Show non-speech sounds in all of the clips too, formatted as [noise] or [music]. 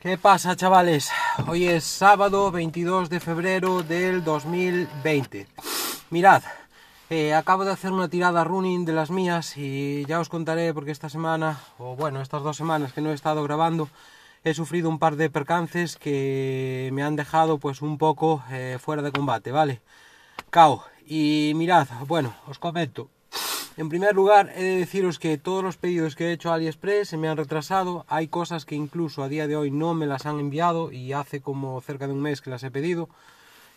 ¿Qué pasa chavales? Hoy es sábado 22 de febrero del 2020. Mirad, eh, acabo de hacer una tirada running de las mías y ya os contaré porque esta semana, o bueno, estas dos semanas que no he estado grabando, he sufrido un par de percances que me han dejado pues un poco eh, fuera de combate, ¿vale? Cao. Y mirad, bueno, os comento, en primer lugar, he de deciros que todos los pedidos que he hecho a AliExpress se me han retrasado. Hay cosas que incluso a día de hoy no me las han enviado y hace como cerca de un mes que las he pedido.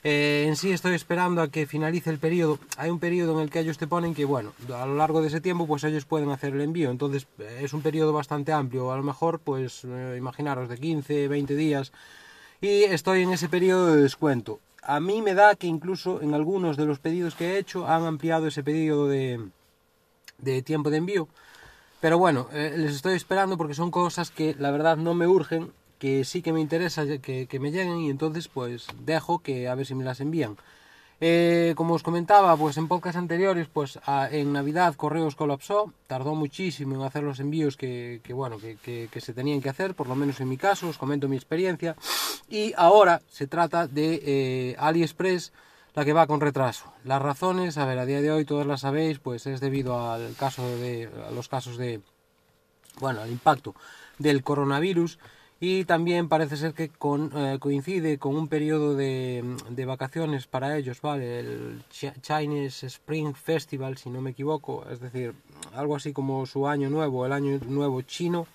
Eh, en sí estoy esperando a que finalice el periodo. Hay un periodo en el que ellos te ponen que, bueno, a lo largo de ese tiempo, pues ellos pueden hacer el envío. Entonces eh, es un periodo bastante amplio. A lo mejor, pues eh, imaginaros, de 15, 20 días. Y estoy en ese periodo de descuento. A mí me da que incluso en algunos de los pedidos que he hecho han ampliado ese periodo de de tiempo de envío. Pero bueno, eh, les estoy esperando porque son cosas que la verdad no me urgen, que sí que me interesa que, me lleguen y entonces pues dejo que a ver si me las envían. Eh, como os comentaba, pues en podcast anteriores, pues en Navidad Correos colapsó, tardó muchísimo en hacer los envíos que, bueno, que, que, se tenían que hacer, por lo menos en mi caso, os comento mi experiencia. Y ahora se trata de eh, AliExpress, la que va con retraso. Las razones, a ver, a día de hoy todas las sabéis, pues es debido al caso de a los casos de bueno, al impacto del coronavirus y también parece ser que con, eh, coincide con un periodo de, de, vacaciones para ellos, ¿vale? El Chinese Spring Festival, si no me equivoco, es decir, algo así como su año nuevo, el año nuevo chino,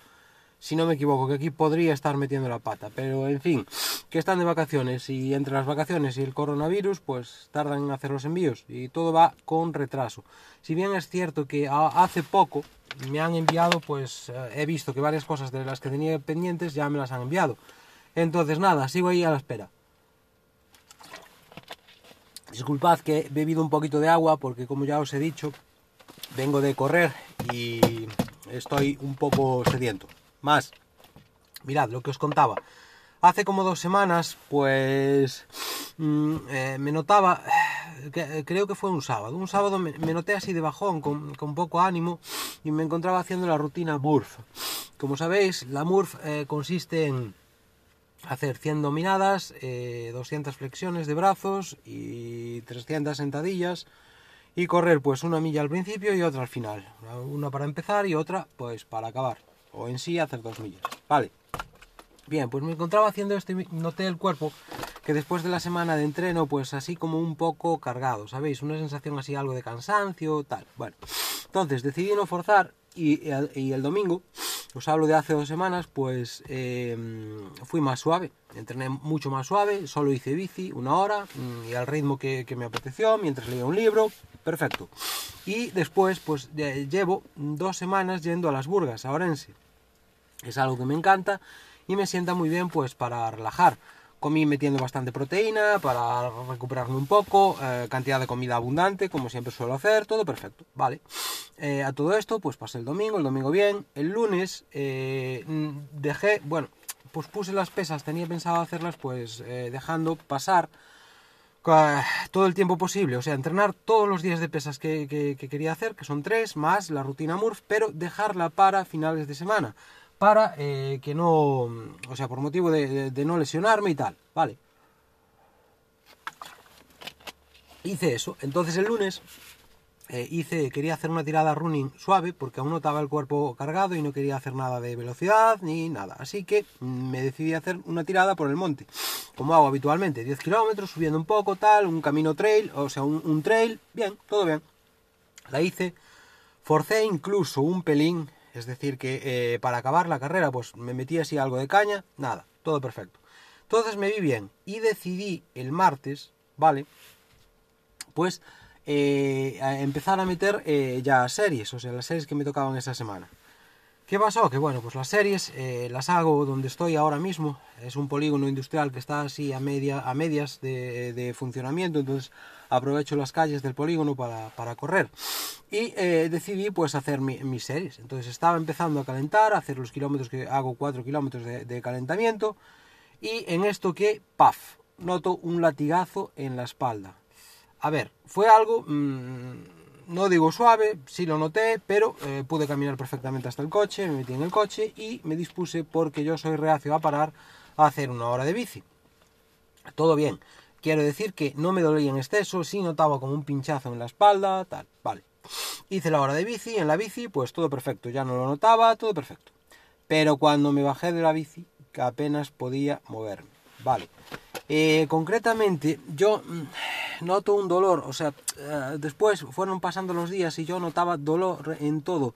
si no me equivoco, que aquí podría estar metiendo la pata, pero en fin, que están de vacaciones y entre las vacaciones y el coronavirus, pues tardan en hacer los envíos y todo va con retraso. Si bien es cierto que hace poco me han enviado, pues eh, he visto que varias cosas de las que tenía pendientes ya me las han enviado. Entonces nada, sigo ahí a la espera. Disculpad que he bebido un poquito de agua porque como ya os he dicho, vengo de correr y estoy un poco sediento. Más, mirad lo que os contaba. Hace como dos semanas, pues mmm, eh, me notaba, que, creo que fue un sábado, un sábado me, me noté así de bajón, con, con, poco ánimo, y me encontraba haciendo la rutina MURF. Como sabéis, la MURF eh, consiste en hacer 100 dominadas, eh, 200 flexiones de brazos y 300 sentadillas, y correr pues una milla al principio y otra al final. Una para empezar y otra pues para acabar o en sí hacer dos millas. Vale. Bien, pues me encontraba haciendo esto noté el cuerpo que después de la semana de entreno, pues así como un poco cargado, ¿sabéis? Una sensación así algo de cansancio, tal. Bueno, entonces decidí no forzar y, y el domingo, os hablo de hace dos semanas, pues eh, fui más suave, entrené mucho más suave, solo hice bici una hora mm, y al ritmo que, que me apeteció, mientras leía un libro, perfecto. Y después, pues llevo dos semanas yendo a las burgas, a Orense. Es algo que me encanta y me sienta muy bien pues para relajar. Comí metiendo bastante proteína para recuperarme un poco, eh, cantidad de comida abundante, como siempre suelo hacer, todo perfecto, vale. Eh, a todo esto, pues pasé el domingo, el domingo bien. El lunes eh, dejé, bueno, pues puse las pesas, tenía pensado hacerlas pues dejando pasar todo el tiempo posible, o sea, entrenar todos los días de pesas que, que, que quería hacer, que son tres, más la rutina MURF, pero dejarla para finales de semana para eh, que no, o sea, por motivo de, no lesionarme y tal, ¿vale? Hice eso, entonces el lunes eh, hice, quería hacer una tirada running suave porque aún notaba el cuerpo cargado y no quería hacer nada de velocidad ni nada, así que me decidí a hacer una tirada por el monte, como hago habitualmente, 10 kilómetros, subiendo un poco, tal, un camino trail, o sea, un, un trail, bien, todo bien, la hice, forcé incluso un pelín es decir, que eh, para acabar la carrera, pues me metí así algo de caña, nada, todo perfecto. Entonces me vi bien y decidí el martes, ¿vale? Pues eh, empezar a meter eh, ya series, o sea, las series que me tocaban esa semana. ¿Qué pasó? Que bueno, pues las series las hago donde estoy ahora mismo. Es un polígono industrial que está así a, media, a medias de, de funcionamiento, entonces aprovecho las calles del polígono para, para correr. Y eh, decidí pues hacer mi, mis series. Entonces estaba empezando a calentar, a hacer los kilómetros que hago 4 kilómetros de, calentamiento. Y en esto que, paf, noto un latigazo en la espalda. A ver, fue algo... Mmm, no digo suave, sí lo noté, pero eh, pude caminar perfectamente hasta el coche, me metí en el coche y me dispuse porque yo soy reacio a parar a hacer una hora de bici. Todo bien. Quiero decir que no me dolía en exceso, sí notaba como un pinchazo en la espalda, tal, vale. Hice la hora de bici, en la bici, pues todo perfecto, ya no lo notaba, todo perfecto. Pero cuando me bajé de la bici, que apenas podía moverme, vale. Eh, concretamente, yo mm, noto un dolor, o sea, eh, después fueron pasando los días y yo notaba dolor en todo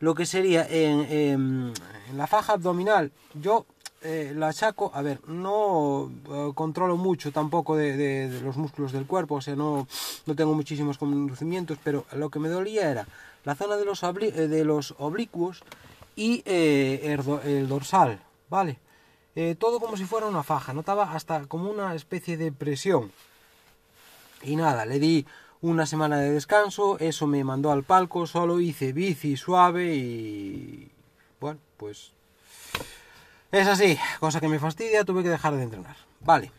lo que sería en, en, la faja abdominal. Yo eh, la achaco, a ver, no eh, controlo mucho tampoco de, los músculos del cuerpo, o sea, no, no tengo muchísimos conocimientos, pero lo que me dolía era la zona de los, de los oblicuos y el, el dorsal, ¿vale? eh, todo como si fuera una faja, notaba hasta como una especie de presión. Y nada, le di una semana de descanso, eso me mandó al palco, solo hice bici suave y... Bueno, pues... Es así, cosa que me fastidia, tuve que dejar de entrenar. Vale,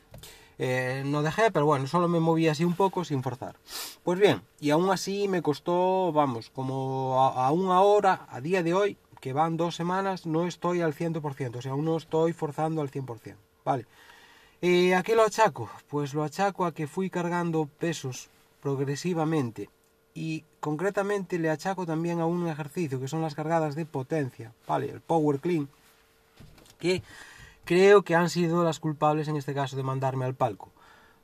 eh, no dejé, pero bueno, solo me moví así un poco sin forzar. Pues bien, y aún así me costó, vamos, como a, a una hora, a día de hoy, que van dos semanas, no estoy al 100%, o sea, aún no estoy forzando al 100%, ¿vale? Eh, ¿A qué lo achaco? Pues lo achaco a que fui cargando pesos progresivamente y concretamente le achaco también a un ejercicio que son las cargadas de potencia, ¿vale? El Power Clean, que creo que han sido las culpables en este caso de mandarme al palco.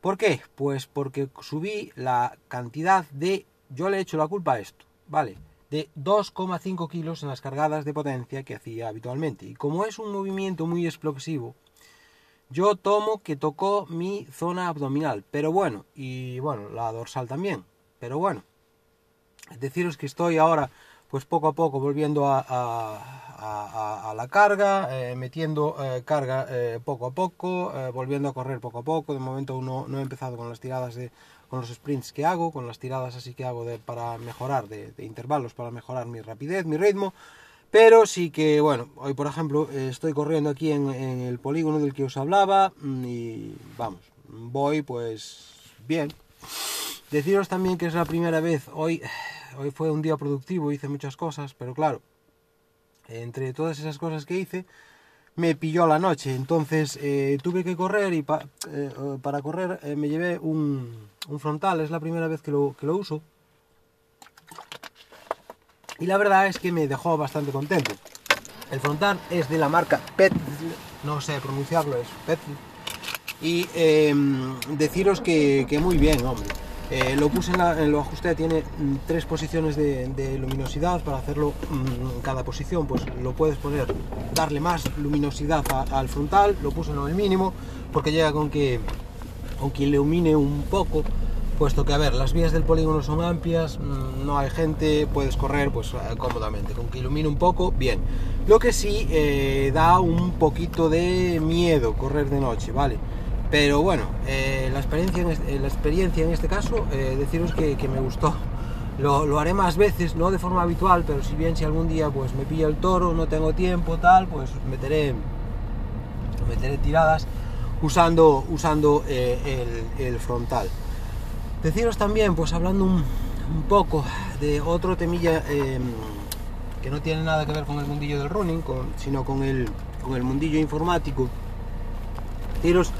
¿Por qué? Pues porque subí la cantidad de... Yo le he hecho la culpa a esto, ¿vale? de 2,5 kilos en las cargadas de potencia que hacía habitualmente. Y como es un movimiento muy explosivo, yo tomo que tocó mi zona abdominal, pero bueno, y bueno, la dorsal también, pero bueno, deciros que estoy ahora pues poco a poco volviendo a, la carga, eh, metiendo eh, carga eh, poco a poco, volviendo a correr poco a poco, de momento no, no he empezado con las tiradas de, con los sprints que hago, con las tiradas así que hago de, para mejorar, de, de, intervalos para mejorar mi rapidez, mi ritmo. Pero sí que, bueno, hoy por ejemplo estoy corriendo aquí en, en el polígono del que os hablaba mm, y vamos, voy pues bien. Deciros también que es la primera vez, hoy, hoy fue un día productivo, hice muchas cosas, pero claro, entre todas esas cosas que hice, me pilló la noche, entonces eh, tuve que correr y eh, para correr eh, me llevé un, un, frontal, es la primera vez que lo, uso. Y la verdad es que me dejó bastante contento. El frontal es de la marca Pet, no sé pronunciarlo, es Pet. Y em, deciros que muy bien, hombre. Eh, lo puse en, la, en, lo ajusté, tiene mm, tres posiciones de, luminosidad. Para hacerlo en mm, cada posición, pues lo puedes poner, darle más luminosidad al frontal. Lo puse en el mínimo porque llega con que, con que ilumine un poco. Puesto que, a ver, las vías del polígono son amplias, mm, no hay gente, puedes correr pues eh, cómodamente. Con que ilumine un poco, bien. Lo que sí eh, da un poquito de miedo correr de noche, ¿vale? Pero bueno, eh, la, experiencia en este, la experiencia en este caso, eh, deciros que, me gustó. Lo, lo, haré más veces, no de forma habitual, pero si bien si algún día pues me pilla el toro, no tengo tiempo, tal, pues meteré, meteré tiradas usando, usando el, frontal. Deciros también, pues hablando un, poco de otro temilla em, que no tiene nada que ver con el mundillo del running, sino con el, con el mundillo informático. Deciros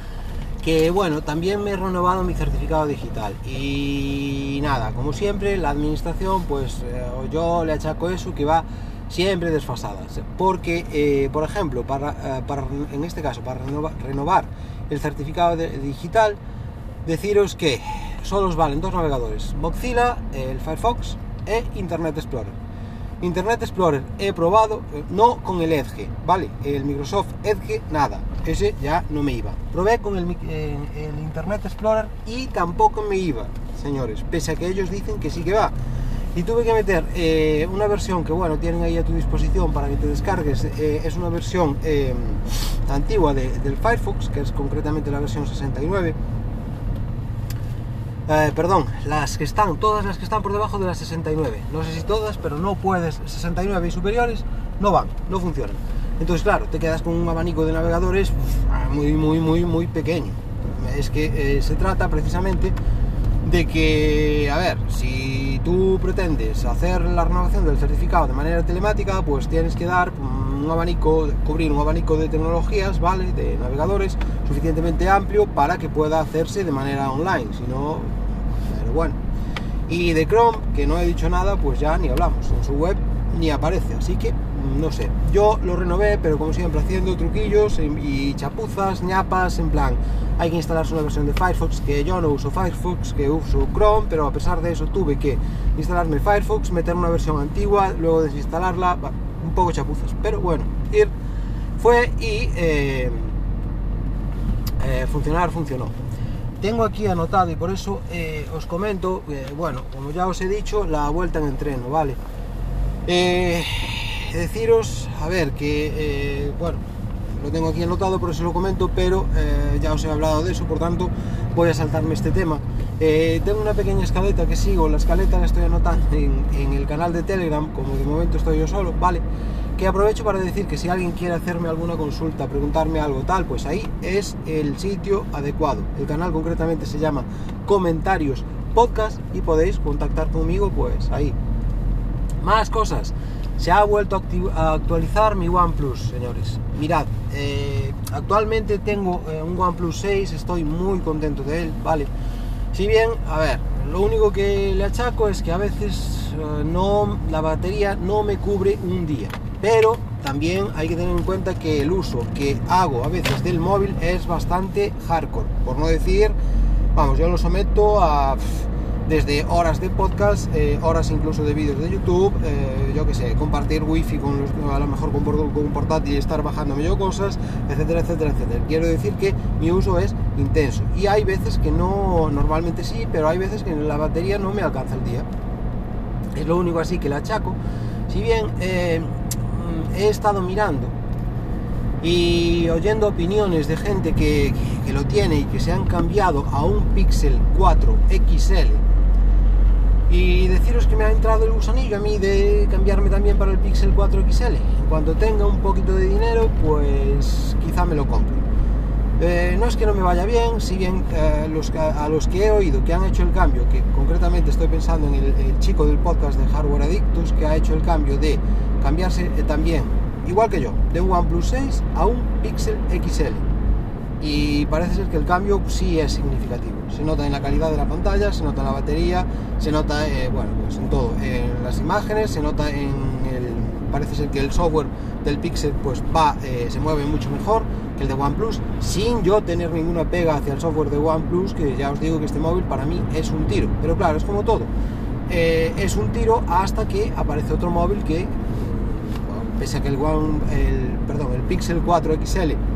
que bueno, también me he renovado mi certificado digital y nada, como siempre, la administración, pues eh, yo le achaco eso que va siempre desfasada, porque, eh, por ejemplo, para, eh, para, en este caso, para renovar, renovar el certificado de, digital, deciros que solo os valen dos navegadores, Mozilla, el Firefox e Internet Explorer. Internet Explorer he probado, no con el Edge, ¿vale? El Microsoft Edge, nada, ese ya no me iba. Probé con el, eh, el, Internet Explorer y tampoco me iba, señores, pese a que ellos dicen que sí que va. Y tuve que meter eh, una versión que, bueno, tienen ahí a tu disposición para que te descargues. Eh, es una versión antigua de, del Firefox, que es concretamente la versión 69 eh, perdón, las que están, todas las que están por debajo de las 69. No sé si todas, pero no puedes, 69 y superiores no van, no funcionan. Entonces, claro, te quedas con un abanico de navegadores muy, muy, muy, muy pequeño. Es que eh, se trata precisamente de que, a ver, si tú pretendes hacer la renovación del certificado de manera telemática, pues tienes que dar un abanico, cubrir un abanico de tecnologías, ¿vale? De navegadores suficientemente amplio para que pueda hacerse de manera online, si no, pero bueno. Y de Chrome, que no he dicho nada, pues ya ni hablamos, en su web ni aparece, así que no sé. Yo lo renové, pero como siempre haciendo truquillos y chapuzas, ñapas, en plan, hay que instalarse una versión de Firefox, que yo no uso Firefox, que uso Chrome, pero a pesar de eso tuve que instalarme Firefox, meter una versión antigua, luego desinstalarla, un poco chapuzas, pero bueno, ir fue y eh, eh, funcionar funcionó. Tengo aquí anotado y por eso eh, os comento, bueno, como ya os he dicho, la vuelta en entreno, ¿vale? Deciros, a ver, que, bueno, lo tengo aquí anotado, por eso lo comento, pero eh, ya os he hablado de eso, por tanto voy a saltarme este tema. Eh, tengo una pequeña escaleta que sigo, la escaleta la estoy anotando en, el canal de Telegram, como de momento estoy yo solo, ¿vale? Que aprovecho para decir que si alguien quiere hacerme alguna consulta, preguntarme algo tal, pues ahí es el sitio adecuado. El canal concretamente se llama Comentarios Podcast y podéis contactar conmigo pues ahí. Más cosas. Se ha vuelto a actualizar mi OnePlus, señores. Mirad, eh, actualmente tengo eh, un OnePlus 6, estoy muy contento de él, ¿vale? Si bien, a ver, lo único que le achaco es que a veces eh, no, la batería no me cubre un día. Pero también hay que tener en cuenta que el uso que hago a veces del móvil es bastante hardcore. Por no decir, vamos, yo lo someto a desde horas de podcast, eh, horas incluso de vídeos de YouTube, eh, yo que sé, compartir wifi con los, a lo mejor con, un portátil y estar bajándome yo cosas, etcétera, etcétera, etcétera. Quiero decir que mi uso es intenso y hay veces que no, normalmente sí, pero hay veces que la batería no me alcanza el día. Es lo único así que la achaco. Si bien eh, he estado mirando y oyendo opiniones de gente que, que, lo tiene y que se han cambiado a un Pixel 4 XL y deciros que me ha entrado el gusanillo a mí de cambiarme también para el Pixel 4 XL. En cuanto tenga un poquito de dinero, pues quizá me lo compre. Eh, no es que no me vaya bien, si bien eh, los, a los que he oído que han hecho el cambio, que concretamente estoy pensando en el, chico del podcast de Hardware Addictus, que ha hecho el cambio de cambiarse eh, también, igual que yo, de un OnePlus 6 a un Pixel XL y parece ser que el cambio sí es significativo. Se nota en la calidad de la pantalla, se nota en la batería, se nota eh, bueno, pues en todo, en las imágenes, se nota en el, parece ser que el software del Pixel pues va, eh, se mueve mucho mejor que el de OnePlus, sin yo tener ninguna pega hacia el software de OnePlus, que ya os digo que este móvil para mí es un tiro, pero claro, es como todo, eh, es un tiro hasta que aparece otro móvil que, pese a que el, One, el, perdón, el Pixel 4 XL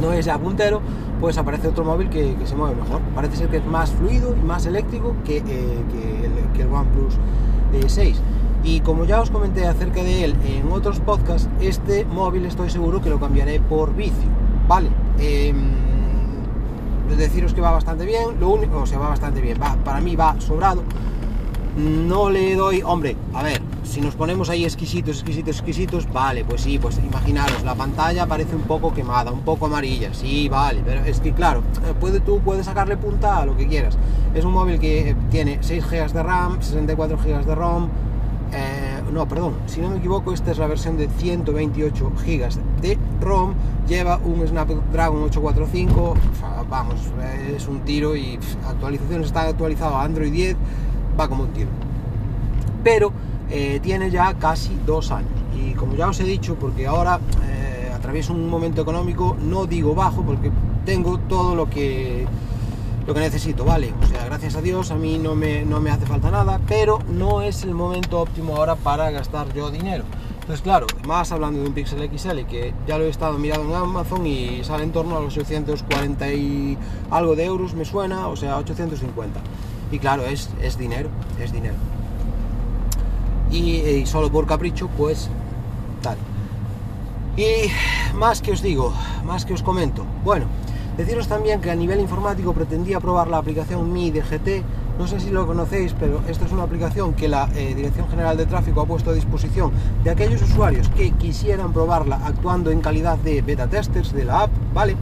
no es ya puntero, pues aparece otro móvil que, se mueve mejor. Parece ser que es más fluido y más eléctrico que, eh, el, OnePlus 6. Eh, y como ya os comenté acerca de él en otros podcasts, este móvil estoy seguro que lo cambiaré por vicio. Vale. Eh, deciros que va bastante bien, lo único, o sea, va bastante bien, va, para mí va sobrado. No le doy, hombre, a ver, si nos ponemos ahí exquisitos, exquisitos, exquisitos, vale, pues sí, pues imaginaros, la pantalla parece un poco quemada, un poco amarilla, sí, vale, pero es que claro, eh, puede, tú puedes sacarle punta a lo que quieras. Es un móvil que eh, tiene 6 GB de RAM, 64 GB de ROM, eh, no, perdón, si no me equivoco, esta es la versión de 128 GB de ROM, lleva un Snapdragon 845, vamos, es un tiro y actualizaciones, está actualizado a Android 10, va como un tiro. Pero eh, tiene ya casi dos años. Y como ya os he dicho, porque ahora eh, atravieso un momento económico, no digo bajo, porque tengo todo lo que lo que necesito, ¿vale? O sea, gracias a Dios a mí no me, no me hace falta nada, pero no es el momento óptimo ahora para gastar yo dinero. Entonces, claro, más hablando de un Pixel XL, que ya lo he estado mirando en Amazon y sale en torno a los 840 y algo de euros, me suena, o sea, 850. Y claro, es, es dinero, es dinero y, solo por capricho, pues tal. Y más que os digo, más que os comento. Bueno, deciros también que a nivel informático pretendía probar la aplicación Mi DGT. No sé si lo conocéis, pero esta es una aplicación que la eh, Dirección General de Tráfico ha puesto a disposición de aquellos usuarios que quisieran probarla actuando en calidad de beta testers de la app, ¿vale?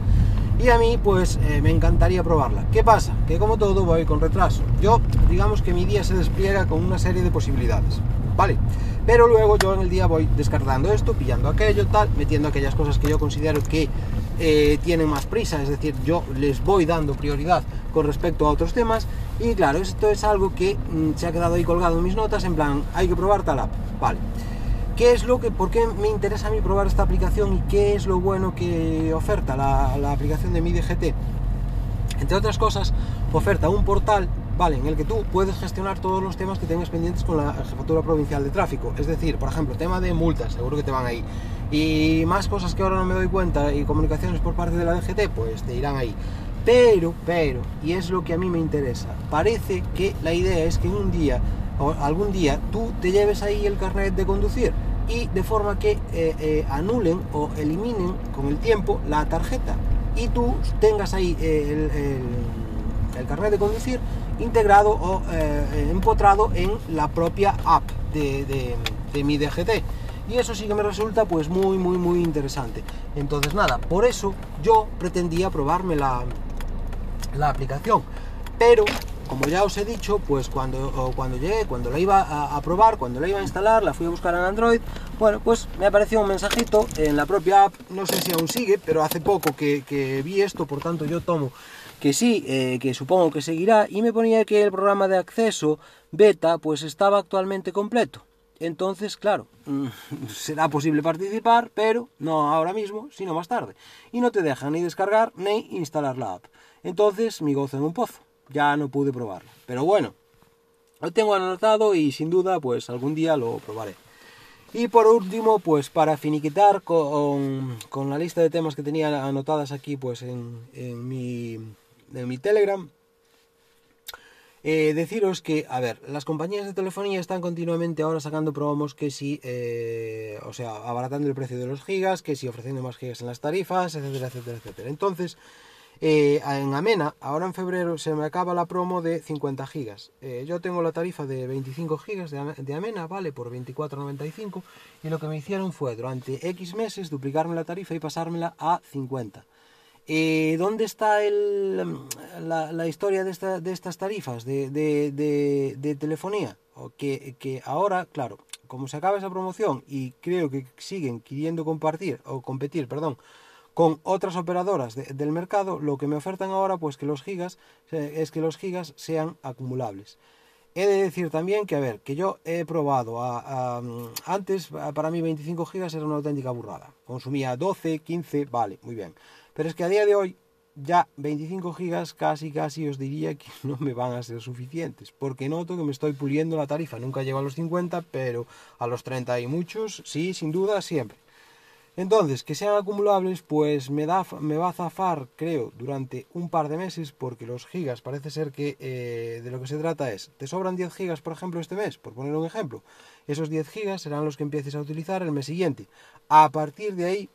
Y a mí, pues, eh, me encantaría probarla. ¿Qué pasa? Que como todo voy con retraso. Yo, digamos que mi día se despliega con una serie de posibilidades. ¿Vale? Pero luego yo en el día voy descartando esto, pillando aquello, tal, metiendo aquellas cosas que yo considero que eh, tienen más prisa, es decir, yo les voy dando prioridad con respecto a otros temas y claro, esto es algo que mm, se ha quedado ahí colgado en mis notas en plan, hay que probar tal app, vale. ¿Qué es lo que, por qué me interesa a mí probar esta aplicación y qué es lo bueno que oferta la, la aplicación de mi DGT? Entre otras cosas, oferta un portal ¿vale? En el que tú puedes gestionar todos los temas que tengas pendientes con la Jefatura Provincial de Tráfico. Es decir, por ejemplo, tema de multas, seguro que te van ahí. Y más cosas que ahora no me doy cuenta y comunicaciones por parte de la DGT, pues te irán ahí. Pero, pero, y es lo que a mí me interesa, parece que la idea es que un día o algún día tú te lleves ahí el carnet de conducir y de forma que eh, eh, anulen o eliminen con el tiempo la tarjeta y tú tengas ahí el, el, carnet de conducir integrado o eh, empotrado en la propia app de, de, mi DGT y eso sí que me resulta pues muy muy muy interesante. Entonces nada por eso yo pretendía probarme la, la aplicación. Pero como ya os he dicho, pues cuando, cuando llegué, cuando la iba a, probar, cuando la iba a instalar, la fui a buscar en Android, bueno, pues me apareció un mensajito en la propia app, no sé si aún sigue, pero hace poco que, vi esto, por tanto yo tomo que sí, eh, que supongo que seguirá, y me ponía que el programa de acceso beta pues estaba actualmente completo. Entonces, claro, [laughs] será posible participar, pero no ahora mismo, sino más tarde. Y no te dejan ni descargar ni instalar la app. Entonces, mi gozo en un pozo ya no pude probarlo. Pero bueno, lo tengo anotado y sin duda pues algún día lo probaré. Y por último, pues para finiquitar con, con la lista de temas que tenía anotadas aquí pues en, en, mi, en mi Telegram, eh, deciros que, a ver, las compañías de telefonía están continuamente ahora sacando promos que si, eh, o sea, abaratando el precio de los gigas, que si ofreciendo más gigas en las tarifas, etcétera, etcétera, etcétera. Entonces, eh, en Amena, ahora en febrero, se me acaba la promo de 50 gigas. Yo tengo la tarifa de 25 gigas de, Amena, ¿vale? Por 24,95. Y lo que me hicieron fue, durante X meses, duplicarme la tarifa y pasármela a 50. Eh, ¿Dónde está el, la, historia de, estas tarifas de, telefonía? Que, que ahora, claro, como se acaba esa promoción y creo que siguen queriendo compartir, o competir, perdón, con otras operadoras del mercado, lo que me ofertan ahora pues que los gigas es que los gigas sean acumulables. He de decir también que, a ver, que yo he probado antes, para mí 25 gigas era una auténtica burrada. Consumía 12, 15, vale, muy bien. Pero es que a día de hoy ya 25 gigas casi casi os diría que [laughs] no me van a ser suficientes, porque noto que me estoy puliendo la tarifa. Nunca llego a los 50, pero a los 30 y muchos, sí, sin duda, siempre. Entonces, que sean acumulables, pues me, da, me va a zafar, creo, durante un par de meses, porque los gigas parece ser que eh, de lo que se trata es, te sobran 10 gigas, por ejemplo, este mes, por poner un ejemplo, esos 10 gigas serán los que empieces a utilizar el mes siguiente. A partir de ahí,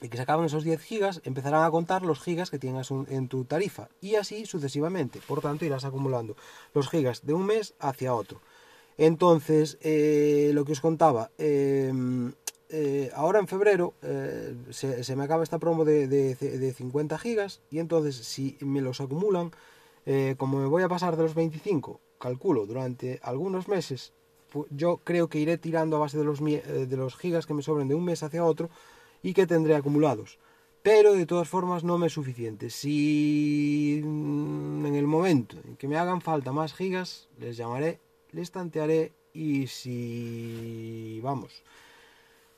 y que se acaben esos 10 gigas, empezarán a contar los gigas que tengas en tu tarifa, y así sucesivamente. Por tanto, irás acumulando los gigas de un mes hacia otro. Entonces, eh, lo que os contaba, em, eh, ahora en febrero eh, se, me acaba esta promo de, 50 gigas y entonces si me los acumulan, eh, como me voy a pasar de los 25, calculo, durante algunos meses, yo creo que iré tirando a base de los, de los gigas que me sobren de un mes hacia otro y que tendré acumulados. Pero de todas formas no me es suficiente. Si mm, en el momento en que me hagan falta más gigas, les llamaré, les tantearé y si vamos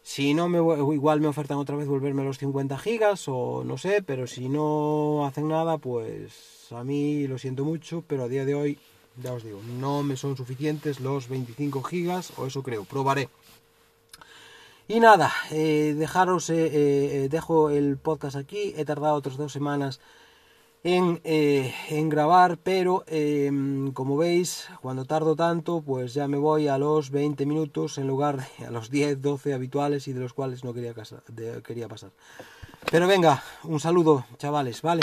si no, me, igual me ofertan otra vez volverme los 50 gigas o no sé, pero si no hacen nada, pues a mí lo siento mucho, pero a día de hoy, ya os digo, no me son suficientes los 25 gigas, o eso creo, probaré. Y nada, eh, dejaros, eh, eh, dejo el podcast aquí, he tardado otras dos semanas en, grabar, pero em, como veis, cuando tardo tanto, pues ya me voy a los 20 minutos en lugar de a los 10, 12 habituales y de los cuales no quería, quería pasar. Pero venga, un saludo, chavales, ¿vale?